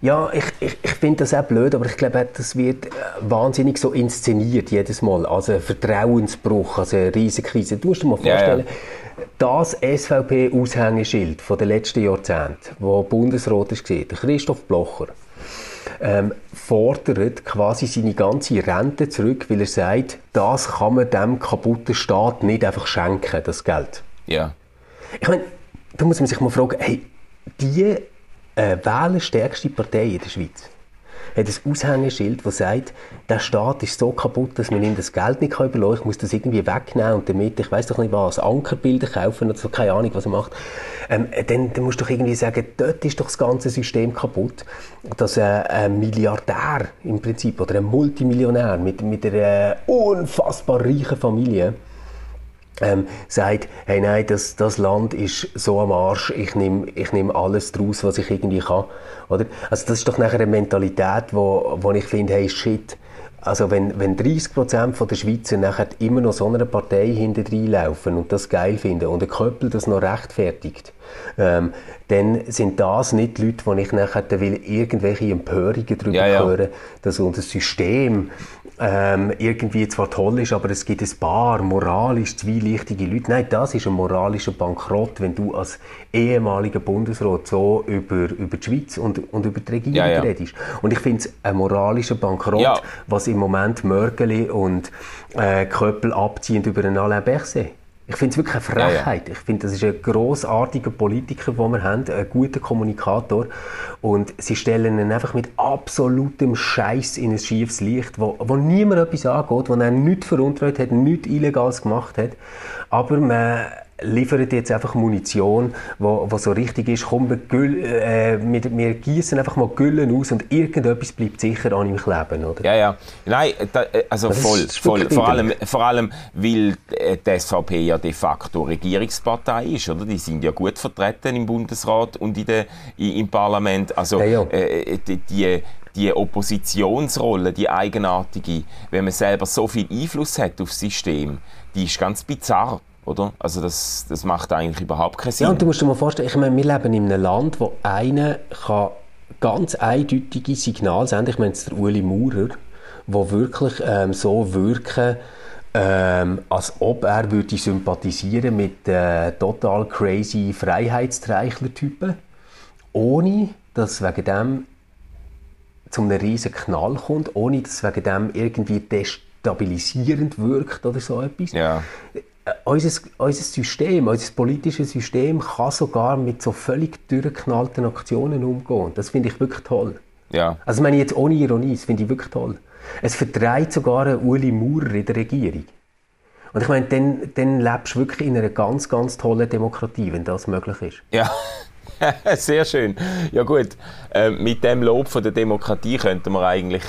ja, ich, ich, ich finde das auch blöd, aber ich glaube, das wird äh, wahnsinnig so inszeniert jedes Mal. Also ein Vertrauensbruch, also eine riesige Krise. Du musst dir mal vorstellen, ja, das SVP-Aushängeschild den letzten Jahrzehnten, wo Bundesrat ist, Christoph Blocher, ähm, fordert quasi seine ganze Rente zurück, weil er sagt, das kann man dem kaputten Staat nicht einfach schenken, das Geld. Ja. Ich meine, da muss man sich mal fragen, hey, die äh, wählerstärkste Partei in der Schweiz hat ein Aushängeschild, das sagt, der Staat ist so kaputt, dass man ihm das Geld nicht überlassen kann. Ich muss das irgendwie wegnehmen und damit, ich weiß doch nicht was, Ankerbilder kaufen oder so, keine Ahnung, was er macht. Ähm, dann, dann musst du doch irgendwie sagen, dort ist doch das ganze System kaputt. Dass ein, ein Milliardär im Prinzip oder ein Multimillionär mit, mit einer unfassbar reichen Familie ähm, sagt, hey nein, das, das Land ist so am Arsch, ich nehme ich nehm alles draus, was ich irgendwie kann. Oder? Also das ist doch nachher eine Mentalität, wo, wo ich finde, hey shit, also wenn, wenn 30% der Schweizer nachher immer noch so einer Partei hinter laufen und das geil finden und der Köppel das noch rechtfertigt, ähm, dann sind das nicht die Leute, die ich nachher will irgendwelche Empörungen darüber ja, ja. hören, dass unser System ähm, irgendwie zwar toll ist, aber es gibt ein paar moralisch zwielichtige Leute. Nein, das ist ein moralischer Bankrott, wenn du als ehemaliger Bundesrat so über, über die Schweiz und, und über die Regierung ja, ja. redest. Und ich finde es ein moralischer Bankrott, ja. was im Moment Mörgeli und äh, Köppel abziehen über einen Alain Berset. Ich finde es wirklich eine Frechheit. Ja, ja. Ich finde, das ist ein grossartiger Politiker, den wir haben, ein guter Kommunikator. Und sie stellen ihn einfach mit absolutem Scheiß in ein schiefes Licht, wo, wo niemand etwas angeht, wo er nichts veruntreut hat, nichts Illegales gemacht hat. Aber man liefert jetzt einfach Munition, wo, wo so richtig ist, komm, wir, Güll, äh, wir, wir gießen einfach mal Güllen aus und irgendetwas bleibt sicher an ihm kleben, oder? Ja, ja. Nein, da, äh, also das voll, voll. Vor allem, vor allem, weil äh, die SVP ja de facto Regierungspartei ist, oder? Die sind ja gut vertreten im Bundesrat und in der, im Parlament. Also, ja, ja. Äh, die, die die Oppositionsrolle, die eigenartige, wenn man selber so viel Einfluss hat auf das System, die ist ganz bizarr oder? Also das, das macht eigentlich überhaupt keinen Sinn. Ja, und du musst dir mal vorstellen, ich meine, wir leben in einem Land, wo einer kann ganz eindeutige Signale senden. Ich meine jetzt der Uli Maurer, wo wirklich ähm, so wirken, ähm, als ob er würde sympathisieren mit äh, total crazy Freiheitstreichler-Typen, ohne dass wegen dem zu einem riesen Knall kommt, ohne dass wegen dem irgendwie destabilisierend wirkt oder so etwas. Ja. Äh, unser, unser System, unser politisches System kann sogar mit so völlig durchgeknallten Aktionen umgehen. Das finde ich wirklich toll. Ja. Also meine ich jetzt ohne Ironie, das finde ich wirklich toll. Es vertreibt sogar einen Uli Maurer in der Regierung. Und ich meine, dann, dann lebst du wirklich in einer ganz, ganz tollen Demokratie, wenn das möglich ist. Ja, sehr schön. Ja gut, äh, mit dem Lob von der Demokratie könnten wir eigentlich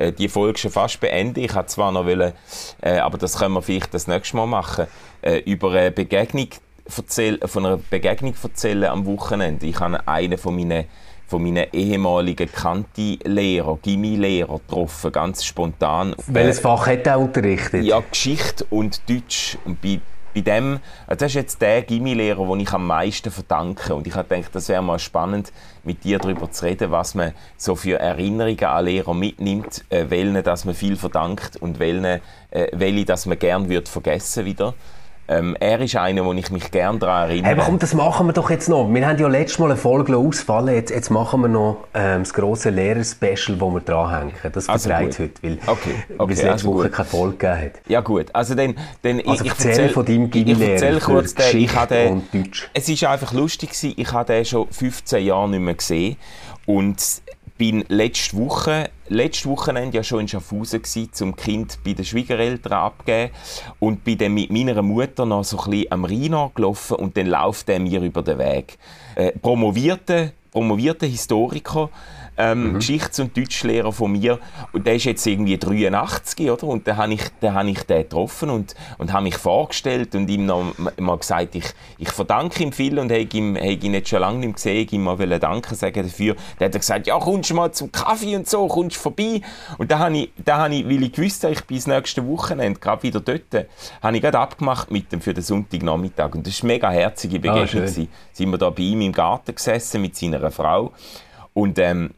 äh, die Folge schon fast beenden. Ich habe zwar noch wollen, äh, aber das können wir vielleicht das nächste Mal machen, äh, über eine Begegnung erzählen, von einer Begegnung erzählen am Wochenende. Ich habe einen von meinen von meinen ehemaligen Kanti-Lehrer, Gimmi-Lehrer getroffen, ganz spontan. Welches Fach hat er unterrichtet? Ja, Geschichte und Deutsch. Und bei bei dem, also das ist jetzt der Gimmilehrer, den ich am meisten verdanke. Und ich habe gedacht, das wäre mal spannend, mit dir darüber zu reden, was man so für Erinnerungen an Lehrer mitnimmt, äh, welchen, dass man viel verdankt und welchen, äh, welche, dass man gern wird vergessen wieder. Ähm, er ist einer, wo ich mich gerne daran erinnere. Aber komm, das machen wir doch jetzt noch. Wir haben ja letztes Mal eine Folge ausfallen. Jetzt, jetzt machen wir noch ähm, das grosse Lehrer-Special, das wir dranhängen. Das also vertreibt heute, weil, okay. Okay, es letzte also Woche keine Folge gegeben hat. Ja gut, also dann... dann also ich, ich erzähl von deinem Gimmi-Lehrer kurz den, ich hatte, und Deutsch. Es war einfach lustig, ich habe den schon 15 Jahre nicht mehr gesehen und bin letzte Woche, letzte Wochenende ja schon in Schaffhausen gsi, zum Kind bei den Schwiegereltern abgeben und bin dann mit meiner Mutter noch so ein bisschen am Rhein gelaufen und dann läuft er mir über den Weg. Äh, promovierte promovierter Historiker, ähm, mhm. Geschichts- und Deutschlehrer von mir. Und der ist jetzt irgendwie 83, oder? Und da habe ich, da hab ich den getroffen und, und habe mich vorgestellt und ihm noch mal gesagt, ich, ich verdanke ihm viel und habe ihm, hab ihn jetzt schon lange nicht gesehen, ihm mal Danke sagen dafür. Dann hat er gesagt, ja, kommst du mal zum Kaffee und so, kommst du vorbei. Und da habe ich, da habe ich, weil ich gewusst habe, ich bin das nächste Wochenende gerade wieder dort, habe ich gerade abgemacht mit ihm für den Sonntagnachmittag. Und das war eine mega herzige ah, Begegnung. Ah, sind wir da bei ihm im Garten gesessen mit seiner Frau. Und ähm,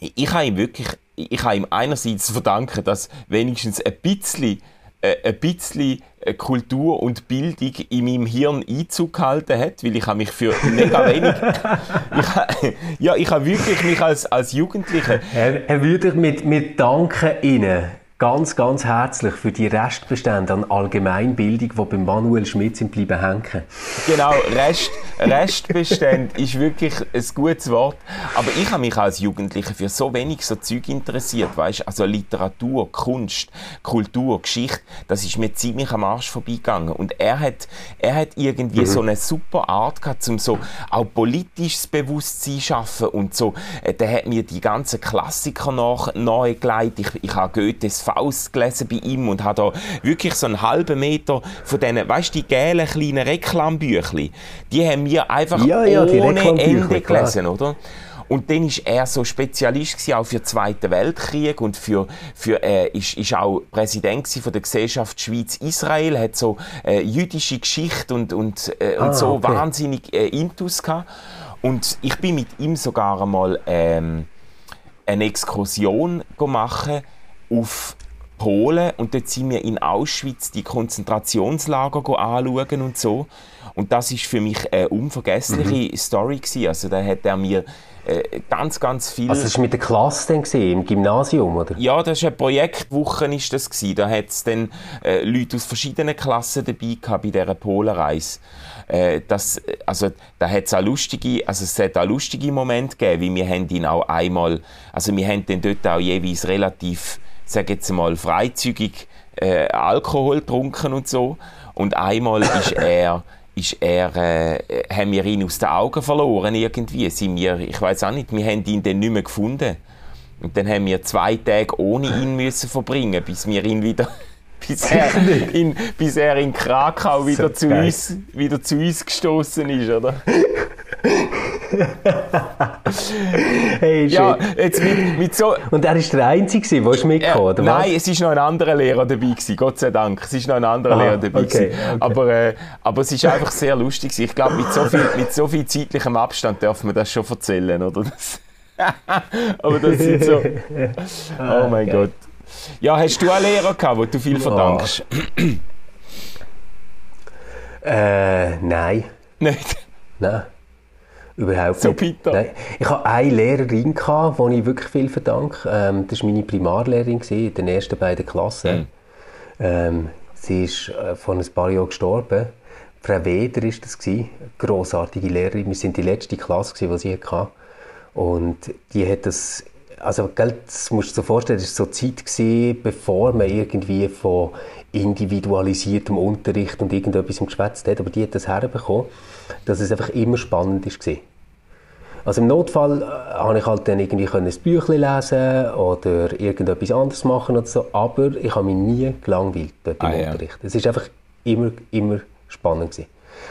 ich habe ihm wirklich, ich habe ihm einerseits verdanken, dass wenigstens ein bisschen, äh, ein bisschen äh, Kultur und Bildung in meinem Hirn Einzug gehalten hat, weil ich habe mich für mega wenig, ich, ja, ich habe wirklich mich als, als Jugendlicher... Er, er würde mit, mit Danken Ihnen ganz, ganz herzlich für die Restbestände an Allgemeinbildung, die beim Manuel Schmidt sind bleiben hängen. Genau, Rest, Restbestände ist wirklich ein gutes Wort. Aber ich habe mich als Jugendlicher für so wenig so Zeug interessiert, weißt? Also Literatur, Kunst, Kultur, Geschichte, das ist mir ziemlich am Arsch vorbeigegangen. Und er hat, er hat irgendwie mhm. so eine super Art gehabt, um so auch politisches Bewusstsein zu schaffen und so. Äh, der hat mir die ganzen Klassiker nach, nahegelegt. Ich, ich habe Goethes Faust gelesen bei ihm und habe da wirklich so einen halben Meter von diesen, weißt du, die gelben kleinen Reklambüchli, die haben wir einfach ja, ja, ohne Ende gelesen, klar. oder? Und dann ist er so Spezialist auch für den Zweiten Weltkrieg und für, für äh, ist, ist auch Präsident von der Gesellschaft Schweiz-Israel, hat so äh, jüdische Geschichte und, und, äh, ah, und so okay. wahnsinnig äh, Intus gehabt. Und ich bin mit ihm sogar einmal ähm, eine Exkursion machen auf Polen und dort sind wir in Auschwitz die Konzentrationslager anschauen und so. Und das ist für mich eine unvergessliche mhm. Story gewesen. Also da hat er mir äh, ganz, ganz viel... Also das war mit der Klasse dann gewesen, im Gymnasium, oder? Ja, das ist eine Projektwoche ist das gewesen. Da hat es dann äh, Leute aus verschiedenen Klassen dabei gehabt bei dieser Polenreise. Äh, das, also da hat es auch lustige, also es hat auch lustige Momente gegeben, wie wir haben ihn auch einmal, also wir haben dann dort auch jeweils relativ sage jetzt mal, freizügig äh, Alkohol getrunken und so. Und einmal ist er, ist er, äh, haben wir ihn aus den Augen verloren irgendwie. Sind wir, ich weiß auch nicht, wir haben ihn dann nicht mehr gefunden. Und dann haben wir zwei Tage ohne ihn müssen verbringen, bis wir ihn wieder bis er, in, bis er in Krakau wieder, zu uns, wieder zu uns gestoßen ist, oder? hey, ja, jetzt mit, mit so... Und er war der Einzige, der mitgekommen oder Nein, es war noch ein anderer Lehrer dabei, gewesen, Gott sei Dank. Es war noch ein anderer Lehrer dabei. Okay, okay. Aber, äh, aber es war einfach sehr lustig. Ich glaube, mit, so viel, mit so viel zeitlichem Abstand darf man das schon erzählen, oder? aber das sind so... Oh mein okay. Gott. Ja, hast du einen Lehrer gehabt, wo du viel verdankst? äh, nein. Nicht? Nein. Überhaupt so nicht. Nein. Ich hatte eine Lehrerin, gehabt, der ich wirklich viel verdanke. Ähm, das war meine Primarlehrerin in den ersten beiden Klassen. Mhm. Ähm, sie ist äh, vor ein paar Jahren gestorben. Frau Weder war das. Eine grossartige Lehrerin. Wir waren die letzte Klasse, die sie hatte. Und die hat das also gell, das musst du dir so vorstellen, das war so Zeit, gewesen, bevor man irgendwie von individualisiertem Unterricht und irgendetwas geschwätzt hat, aber die hat das herbekommen, dass es einfach immer spannend war. Also im Notfall äh, habe ich halt dann irgendwie ein Büchlein lesen oder irgendetwas anderes machen oder so, aber ich habe mich nie gelangweilt dort im ah, Unterricht. Ja. Es ist einfach immer, immer spannend gewesen.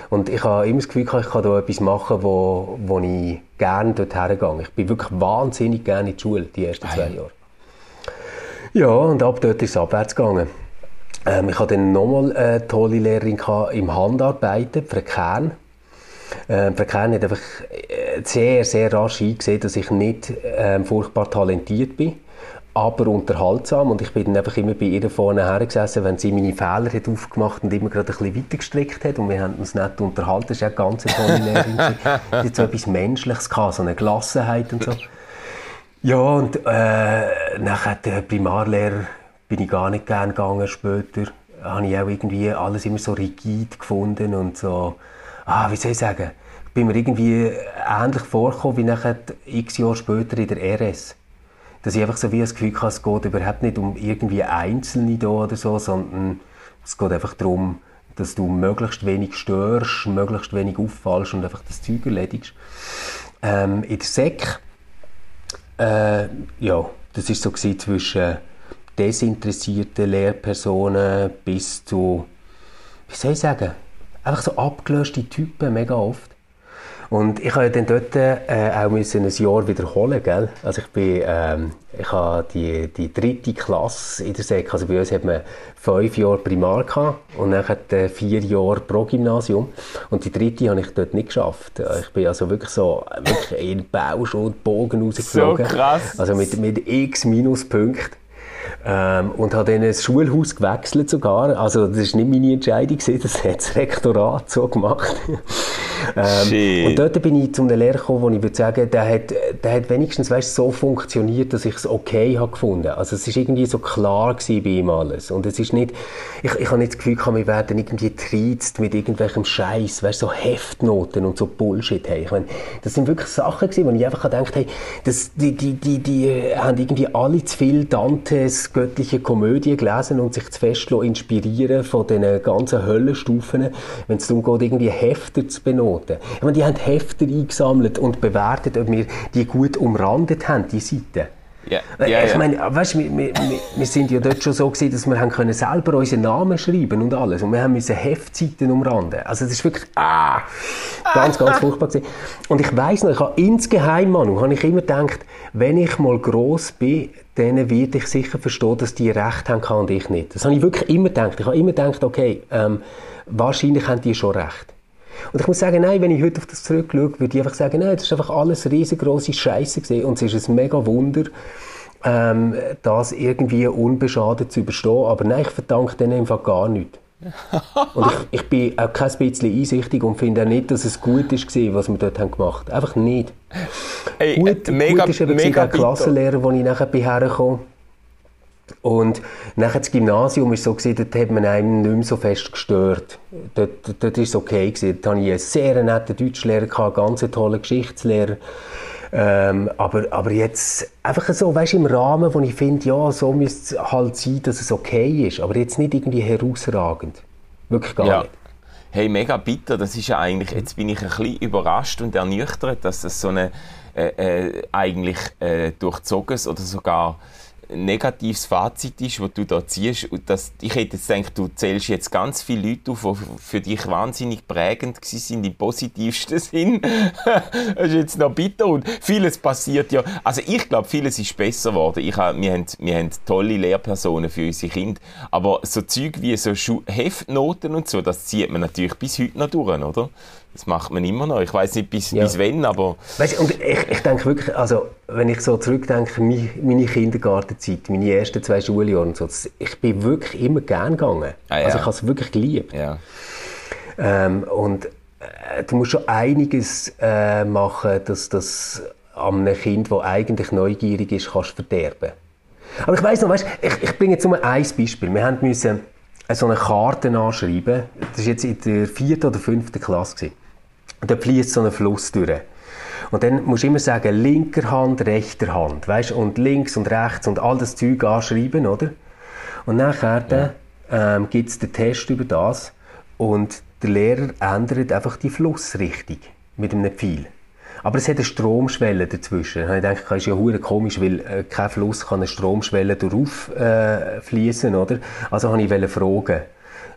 Und ich habe immer das Gefühl, ich kann da etwas machen, wo, wo ich gerne dort hergehe. Ich bin wirklich wahnsinnig gerne in die Schule, die ersten zwei Jahre. Ja, und ab dort ist es abwärts gegangen. Ähm, ich hatte dann nochmal eine tolle Lehrerin im Handarbeiten, Frau Kern. Ähm, Kern hat einfach äh, sehr, sehr rasch eingesehen, dass ich nicht ähm, furchtbar talentiert bin aber unterhaltsam und ich bin dann einfach immer bei ihr vorne hergesessen, wenn sie meine Fehler hat aufgemacht und immer gerade ein bisschen weiter gestrickt hat und wir haben uns nicht unterhalten. Das ist ja ganz tolle Lehrerin. sie hat so etwas Menschliches gehabt, so eine Gelassenheit und so. Ja, und äh, nachher der Primarlehrer bin ich gar nicht gern gegangen später. Habe ich auch irgendwie alles immer so rigid gefunden und so, ah, wie soll ich sagen, bin mir irgendwie ähnlich vorgekommen wie nachher x Jahre später in der RS dass ich einfach so wie das Gefühl habe, es geht überhaupt nicht um irgendwie Einzelne da oder so, sondern es geht einfach darum, dass du möglichst wenig störst, möglichst wenig auffallst und einfach das Zeug erledigst. ähm, in der SEC, äh, ja, das ist so zwischen desinteressierten Lehrpersonen bis zu, wie soll ich sagen, einfach so abgelöste Typen, mega oft. Und ich habe dann dort äh, auch müssen ein Jahr wiederholen, gell? Also ich bin, ähm, ich habe die, die dritte Klasse in der Sek, also bei uns hat man fünf Jahre Primar gehabt und dann hat äh, vier Jahre pro Gymnasium und die dritte habe ich dort nicht geschafft. Ich bin also wirklich so wirklich in Bausch und Bogen rausgeflogen. So krass. Also mit, mit x Minuspunkten. Ähm, und habe dann ein Schulhaus gewechselt sogar. Also das war nicht meine Entscheidung, das hat das Rektorat so gemacht. ähm, und dort bin ich zu einem Lehrer gekommen, wo ich würde sagen, der hat, der hat wenigstens weißt, so funktioniert, dass ich es okay habe gefunden. Also es ist irgendwie so klar gewesen bei ihm alles. Und es ist nicht, ich, ich habe nicht das Gefühl gehabt, wir werden irgendwie treizt mit irgendwelchem Scheiß, weißt, so Heftnoten und so Bullshit. Hey. Ich meine, das sind wirklich Sachen gewesen, wo ich einfach gedacht habe, hey, das, die, die, die, die haben irgendwie alle zu viel Dantes göttliche Komödie gelesen und sich zu fest inspirieren von den ganzen Höllenstufen, wenn es darum geht, irgendwie Hefter zu benoten. Ich meine, die haben Hefter eingesammelt und bewertet, ob wir die gut umrandet haben, die Seiten. Ja, ja, ich meine, weißt, wir, wir, wir sind ja dort schon so gewesen, dass wir haben können selber unseren Namen schreiben und alles und wir haben müssen Heftseiten umranden. Also das ist wirklich ah, ganz, ganz furchtbar gewesen. Und ich weiß noch, ich habe insgeheim, Manu, habe ich immer gedacht, wenn ich mal gross bin, dann werde ich sicher verstehen, dass die Recht haben und ich nicht. Das habe ich wirklich immer gedacht. Ich habe immer gedacht, okay, ähm, wahrscheinlich haben die schon Recht. Und ich muss sagen, nein, wenn ich heute auf das zurückschaue, würde ich einfach sagen, nein, das ist einfach alles riesengroße Scheiße gesehen und es ist ein mega Wunder, ähm, das irgendwie unbeschadet zu überstehen. Aber nein, ich verdanke denen einfach gar nichts. und ich, ich bin auch kein bisschen einsichtig und finde auch nicht, dass es gut ist, was wir dort haben gemacht haben. Einfach nicht. Hey, gut, mega, gut ist eben mega der Klassenlehrer, wo ich nachher bin hergekommen und nachher das Gymnasium war so, gewesen, dort hat man einem nicht mehr so fest gestört. Dort war es okay. Gewesen. Dort hatte ich einen sehr netten Deutschlehrer, einen ganz tollen Geschichtslehrer. Ähm, aber, aber jetzt einfach so, weißt du, im Rahmen, wo ich finde, ja, so müsste es halt sein, dass es okay ist. Aber jetzt nicht irgendwie herausragend. Wirklich gar ja. nicht. Hey, mega bitter. Das ist ja eigentlich, jetzt bin ich ein bisschen überrascht und ernüchtert, dass das so eine äh, äh, eigentlich äh, durchzogenes oder sogar negatives Fazit ist, das du da ziehst. Und das, ich hätte jetzt gedacht, du zählst jetzt ganz viele Leute auf, die für dich wahnsinnig prägend sind im positivsten Sinn. das ist jetzt noch bitter und vieles passiert ja. Also ich glaube, vieles ist besser geworden. Ich wir, haben, wir haben tolle Lehrpersonen für unsere Kinder, aber so Zeug wie so Heftnoten und so, das zieht man natürlich bis heute noch durch, oder? Das macht man immer noch. Ich weiß nicht bis, ja. bis wann, aber... Weißt, und ich, ich denke wirklich, also wenn ich so zurückdenke, meine, meine Kindergartenzeit, meine ersten zwei Schuljahre und so, ich bin wirklich immer gern gegangen. Ah, ja. Also ich habe es wirklich geliebt. Ja. Ähm, und äh, du musst schon einiges äh, machen, dass das an einem Kind, das eigentlich neugierig ist, kannst verderben. Aber ich weiß noch, weißt, ich, ich bringe jetzt nur ein Beispiel. Wir haben müssen so eine Karte anschreiben. Das war jetzt in der vierten oder fünften Klasse. Gewesen. Und da fließt so ein Fluss durch. Und dann musst du immer sagen, linker Hand, rechter Hand, weißt? Und links und rechts und all das Zeug anschreiben, oder? Und nachher ja. ähm, gibt es den Test über das und der Lehrer ändert einfach die Flussrichtung mit einem Pfeil. Aber es hat eine Stromschwelle dazwischen. Ich denke, das ist ja hure komisch, weil äh, kein Fluss kann eine Stromschwelle darauf äh, fließen, oder? Also habe ich fragen.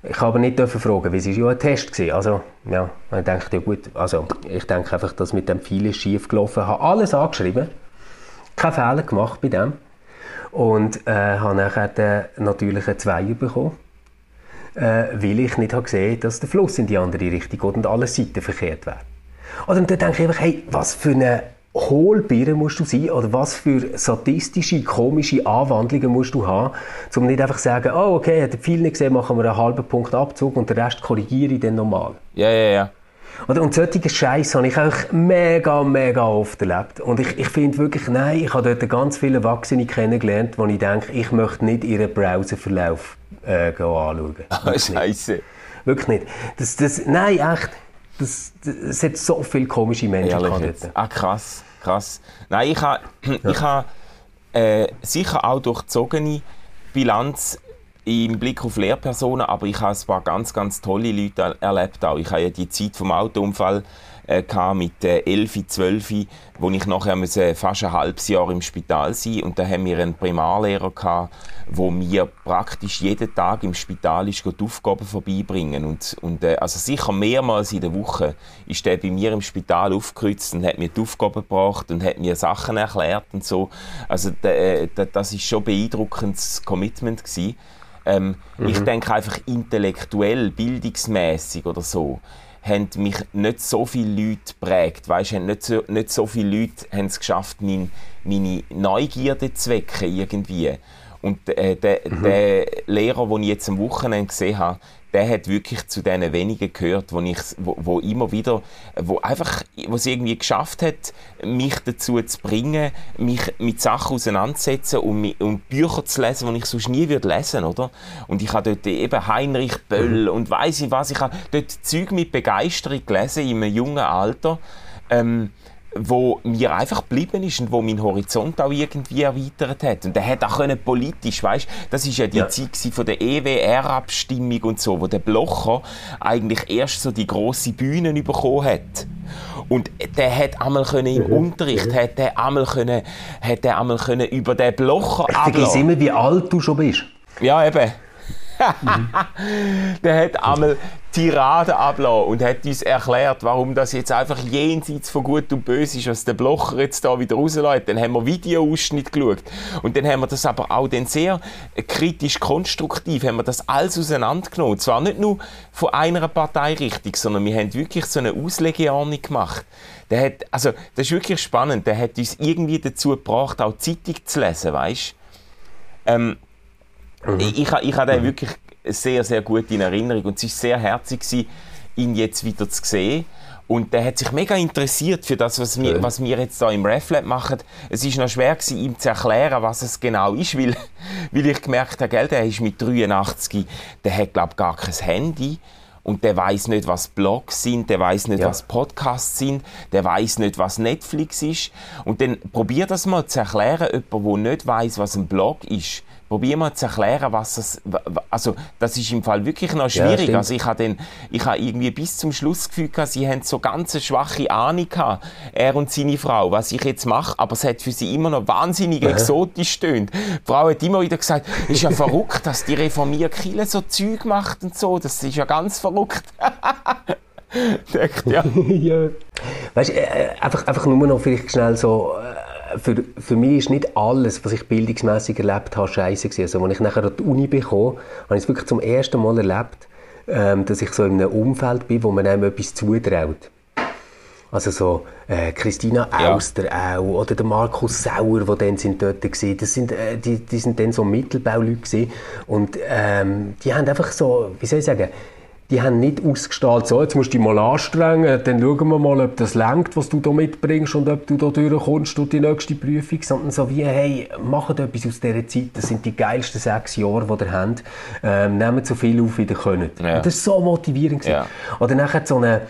Ich habe nicht fragen, weil es ja ein Test war. Also, ja, ich denke, ja gut, also ich denke einfach, dass mit dem viel schief gelaufen. Ich habe alles angeschrieben, keine Fehler gemacht bei dem und äh, habe nachher natürlich einen Zweier bekommen, äh, weil ich nicht habe gesehen dass der Fluss in die andere Richtung geht und alle Seiten verkehrt werden. Oder dann denke ich einfach, hey, was für eine Hohlbirne musst du sein oder was für sadistische, komische Anwandlungen musst du haben, um nicht einfach zu sagen, oh okay, hat viel nicht gesehen, machen wir einen halben Punkt Abzug und den Rest korrigiere ich dann nochmal. Ja, ja, ja. Oder, und solche Scheiß habe ich auch mega, mega oft erlebt. Und ich, ich finde wirklich, nein, ich habe dort ganz viele Erwachsene kennengelernt, wo ich denke, ich möchte nicht ihren Browserverlauf äh, anschauen. Ah, Scheiße. Wirklich nicht. Das, das, nein, echt. Das, das, es hat so viele komische Menschen Ehrlich Ah, krass, krass. Nein, ich habe ich ha, äh, sicher auch durchzogene Bilanz im Blick auf Lehrpersonen, aber ich habe ein paar ganz, ganz tolle Leute erlebt auch. Ich habe ja die Zeit vom Autounfall äh, mit äh, 11, 12, wo ich nachher musste fast ein halbes Jahr im Spital sein und da haben wir einen Primarlehrer gehabt, wo mir praktisch jeden Tag im Spital ist, die Aufgaben vorbeibringen und, und äh, also sicher mehrmals in der Woche ist der bei mir im Spital aufgekreuzt und hat mir die Aufgaben gebracht und hat mir Sachen erklärt und so. Also äh, das ist schon ein beeindruckendes Commitment gewesen. Ähm, mhm. Ich denke einfach intellektuell, bildungsmäßig oder so, haben mich nicht so viele Leute geprägt. Weißt, nicht, so, nicht so viele Leute haben es geschafft, mein, meine Neugierde zu wecken irgendwie. Und äh, der, mhm. der Lehrer, den ich jetzt am Wochenende gesehen habe, der hat wirklich zu den wenigen gehört, wo ich, wo, wo immer wieder, wo einfach, wo es irgendwie geschafft hat, mich dazu zu bringen, mich mit Sachen auseinanderzusetzen und, und Bücher zu lesen, die ich sonst nie würde lesen, oder? Und ich habe dort eben Heinrich Böll mhm. und weiß ich was, ich habe dort Zeug mit Begeisterung gelesen in einem jungen Alter. Ähm, wo mir einfach geblieben ist und wo mein Horizont auch irgendwie erweitert hat. Und der hat auch können politisch, weißt, das ist ja die ja. Zeit von der EWR-Abstimmung und so, wo der Blocher eigentlich erst so die große Bühne bekommen hat. Und der hat einmal können im mhm. Unterricht, mhm. hat der einmal können, hat der einmal können über den Blocher Ich vergesse immer, wie alt du schon bist. Ja, eben. der hat einmal Tirade abgelassen und hat uns erklärt, warum das jetzt einfach jenseits von Gut und Böse ist, was der Blocher jetzt da wieder rauslässt. Dann haben wir Videoausschnitt geschaut. Und dann haben wir das aber auch dann sehr kritisch konstruktiv, haben wir das alles auseinandergenommen. Zwar nicht nur von einer Parteirichtung, sondern wir haben wirklich so eine Auslegeahnung gemacht. Der hat, also, das ist wirklich spannend. Der hat uns irgendwie dazu gebracht, auch Zeitung zu lesen, weißt? Ähm, Mhm. Ich, ich, ich habe den mhm. wirklich sehr, sehr gut in Erinnerung und es war sehr herzig, ihn jetzt wieder zu sehen. Und der hat sich mega interessiert für das, was wir, was wir jetzt da im RefLab machen. Es ist noch schwer gewesen, ihm zu erklären, was es genau ist, weil, weil ich gemerkt habe, gell, der ist mit 83, der hat glaube gar kein Handy und der weiß nicht, was Blogs sind, der weiß nicht, ja. was Podcasts sind, der weiß nicht, was Netflix ist. Und dann probier das mal zu erklären, jemand, der nicht weiß, was ein Blog ist probier mal zu erklären, was das, also das ist im Fall wirklich noch schwierig. Ja, also ich habe ich habe irgendwie bis zum Schluss gefühlt, sie haben so ganz eine schwache Ahnung gehabt, er und seine Frau, was ich jetzt mache, aber es hat für sie immer noch wahnsinnig exotisch stöhnt. Die Frau hat immer wieder gesagt, es ist ja verrückt, dass die reformierte Kirche so Zeug macht und so, das ist ja ganz verrückt. Denkt, ja. ja. Weißt du, äh, einfach, einfach nur noch vielleicht schnell so, äh, für, für mich ist nicht alles, was ich bildungsmäßig erlebt habe, scheiße gewesen. Also, als ich nachher an die Uni bekam, habe ich es wirklich zum ersten Mal erlebt, ähm, dass ich so in einem Umfeld bin, wo man einem etwas zutraut. Also so äh, Christina Auster ja. auch oder der Markus Sauer, die dann sind dort waren. Das sind, äh, die, die sind dann so Mittelbauleute gewesen. und ähm, die haben einfach so, wie soll ich sagen, die haben nicht ausgestrahlt, so, jetzt musst du dich mal anstrengen, dann schauen wir mal, ob das lenkt, was du da mitbringst und ob du da durchkommst durch die nächste Prüfung, sondern so wie, hey, macht etwas aus dieser Zeit, das sind die geilsten sechs Jahre, die ihr habt, ähm, nehmt so viel auf, wie ihr könnt. Ja. Und das war so motivierend. Ja. Oder nachher so eine,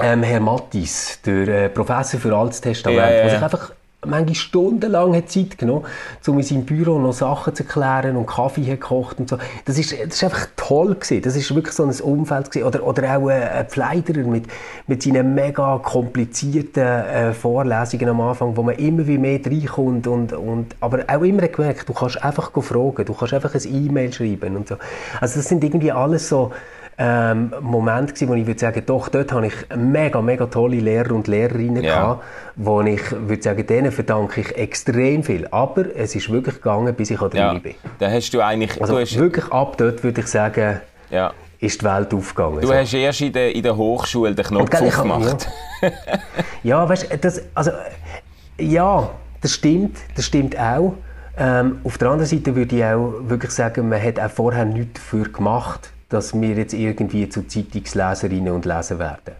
ähm, Herr Mattis, der äh, Professor für Altes Testament, ja, ja, ja. sich einfach manchmal stundenlang hat Zeit genommen, um in seinem Büro noch Sachen zu klären und Kaffee gekocht und so. Das ist, das ist einfach toll gewesen. Das ist wirklich so ein Umfeld gewesen. Oder, oder auch ein Pfleiderer mit, mit seinen mega komplizierten äh, Vorlesungen am Anfang, wo man immer wie mehr reinkommt und, und, aber auch immer gemerkt, du kannst einfach fragen, du kannst einfach ein E-Mail schreiben und so. Also das sind irgendwie alles so, ähm, Moment gewesen, wo ich würde sagen, doch, dort habe ich mega, mega tolle Lehrer und Lehrerinnen ja. gehabt, wo ich würde sagen, denen verdanke ich extrem viel. Aber es ist wirklich gegangen, bis ich an der ja. Bin. Da hast du eigentlich... Also du hast... wirklich ab dort würde ich sagen, ja. ist die Welt aufgegangen. Du so. hast erst in der, in der Hochschule den Knopf aufgemacht. Ja, ja weißt du, das, also, ja, das stimmt, das stimmt auch. Ähm, auf der anderen Seite würde ich auch wirklich sagen, man hat auch vorher nichts dafür gemacht, dass wir jetzt irgendwie zu Zeitungsleserinnen und Leser werden.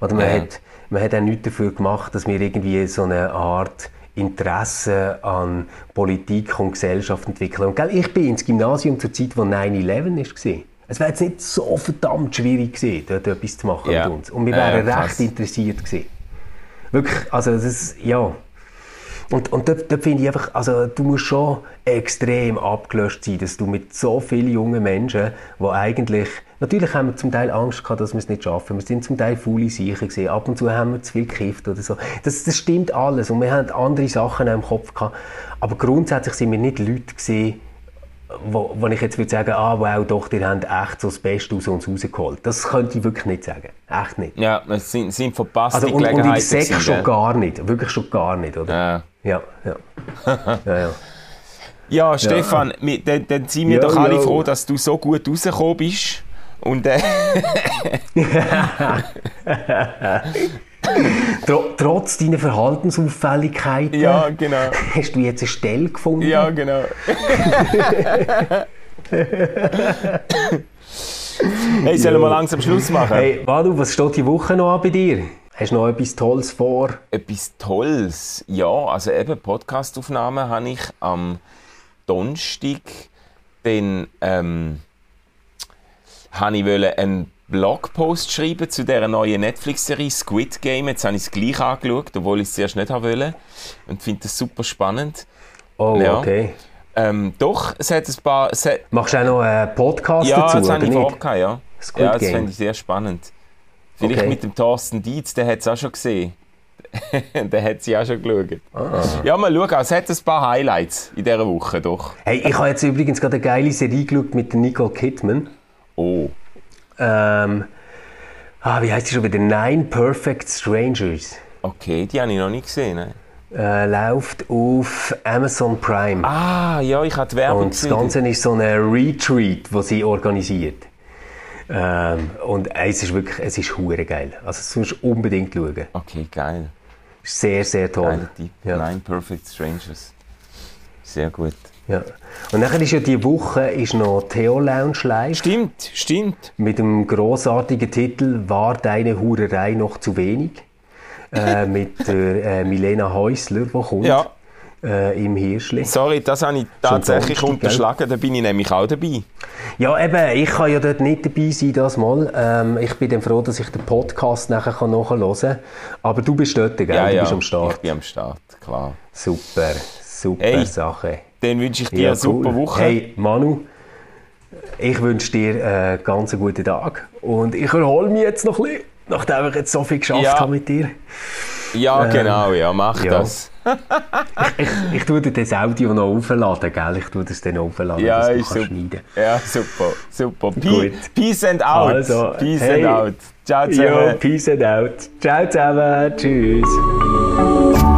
Oder man, ja. hat, man hat auch nichts dafür gemacht, dass wir irgendwie so eine Art Interesse an Politik und Gesellschaft entwickeln. Und, gell, ich bin ins Gymnasium zur Zeit, wo 9-11 war. Es wäre jetzt nicht so verdammt schwierig gewesen, dort etwas zu machen ja. mit uns. Und wir wären ja, recht interessiert gewesen. Wirklich, also das, ja. Und, und dort, dort finde ich einfach, also du musst schon extrem abgelöscht sein, dass du mit so vielen jungen Menschen, die eigentlich, natürlich haben wir zum Teil Angst gehabt, dass wir es nicht schaffen. Wir sind zum Teil faule Sicher gesehen. Ab und zu haben wir zu viel gekifft oder so. Das, das stimmt alles. Und wir haben andere Sachen im Kopf gehabt. Aber grundsätzlich sind wir nicht Leute gesehen, wo, wo ich jetzt würde sagen, ah, wow, doch, die haben echt so das Beste aus uns rausgeholt. Das könnte ich wirklich nicht sagen. Echt nicht. Ja, es sind, sind verpasste Also, und, und Gelegenheiten. in Sekt gewesen, schon gar nicht. Wirklich schon gar nicht, oder? Ja. Ja, ja. ja, ja. Ja, Stefan, wir, dann, dann sind wir doch alle froh, dass du so gut rausgekommen bist. Und äh, Tro trotz deiner Verhaltensauffälligkeiten ja, genau. hast du jetzt eine Stelle gefunden. Ja, genau. hey, sollen wir langsam Schluss machen? Hey, Manu, was steht die Woche noch an bei dir? Hast du noch etwas Tolles vor? Etwas Tolles. Ja, also eben Podcastaufnahmen habe ich am Donnerstag. Dann ähm, habe ich einen Blogpost schreiben zu dieser neuen Netflix-Serie Squid Game. Jetzt habe ich es gleich angeschaut, obwohl ich es zuerst nicht haben wollte. Und finde das super spannend. Oh, Ja. okay. Ähm, doch, es hat ein paar... Hat, Machst du auch noch einen Podcast ja, dazu, das oder habe ich vorgehabt, ja. Squid ja, das finde ich sehr spannend. Vielleicht Okay. mit dem Thorsten Dietz, der hat es auch schon gesehen. der hat sie auch schon geschaut. Ah. Ja, mal schauen, es hat ein paar Highlights in dieser Woche, doch. Hey, ich habe jetzt übrigens gerade eine geile Serie geschaut mit Nicole Kidman. Oh, Ähm, ah, wie heißt die schon wieder? Nine Perfect Strangers. okay, die habe ich noch nicht gesehen. Ne? Äh, läuft auf Amazon Prime. Ah, ja, ich habe die Werbung Und das. Ganze ist so ein Retreat, das sie organisiert. Ähm, und es ist wirklich, es ist hure geil. Also das musst du unbedingt schauen. Okay, geil. Sehr, sehr toll. Geiler Tipp. Ja. Nine Perfect Strangers. Sehr gut. Ja. Und dann ist ja die Woche ist noch Theo Lounge live Stimmt, stimmt. mit dem großartigen Titel War deine Hurerei noch zu wenig? äh, mit der äh, Milena Häusler, die kommt Ja. Äh, im Hirschli. Sorry, das habe ich tatsächlich Donnerstag, gell? unterschlagen, da bin ich nämlich auch dabei. Ja, eben, ich kann ja dort nicht dabei sein, das Mal. Ähm, ich bin dann froh, dass ich den Podcast nachher kann nachhören kann. Aber du bist dort, gell? Ja, du ja, bist am ich Start. bin am Start, klar. Super, super Hey. Sache. Dann wünsche ich dir eine super Woche. Hey, Manu, ich wünsche dir einen ganz guten Tag. Und ich erhole mich jetzt noch ein bisschen, nachdem ich jetzt so viel geschafft Ja. habe mit dir. Ja, genau, ja, mach ja. das. Ich, ich tue dir das Audio noch aufladen, gell? Ich tue das dann aufladen, Ja, dass du schneiden Ja, super, super. Pe Gut. Peace and out. Also, Peace hey. and out. Ciao Jo, zusammen. peace and out. Ciao zusammen. Tschüss.